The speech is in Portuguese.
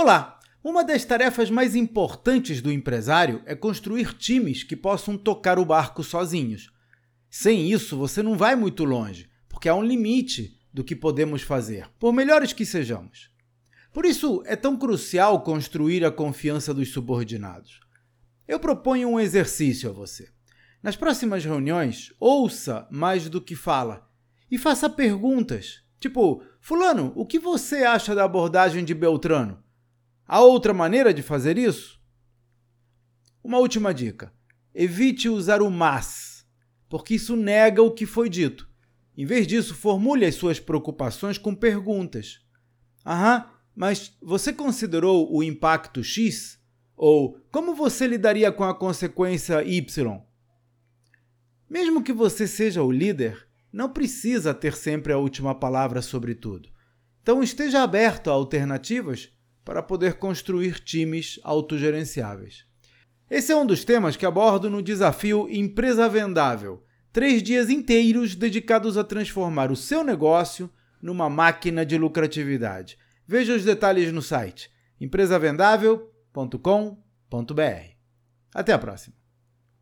Olá! Uma das tarefas mais importantes do empresário é construir times que possam tocar o barco sozinhos. Sem isso, você não vai muito longe, porque há um limite do que podemos fazer, por melhores que sejamos. Por isso, é tão crucial construir a confiança dos subordinados. Eu proponho um exercício a você. Nas próximas reuniões, ouça mais do que fala e faça perguntas. Tipo, Fulano, o que você acha da abordagem de Beltrano? Há outra maneira de fazer isso? Uma última dica: evite usar o mas, porque isso nega o que foi dito. Em vez disso, formule as suas preocupações com perguntas. Aham, mas você considerou o impacto X? Ou como você lidaria com a consequência Y? Mesmo que você seja o líder, não precisa ter sempre a última palavra sobre tudo. Então esteja aberto a alternativas para poder construir times autogerenciáveis. Esse é um dos temas que abordo no desafio Empresa Vendável. Três dias inteiros dedicados a transformar o seu negócio numa máquina de lucratividade. Veja os detalhes no site empresavendável.com.br. Até a próxima!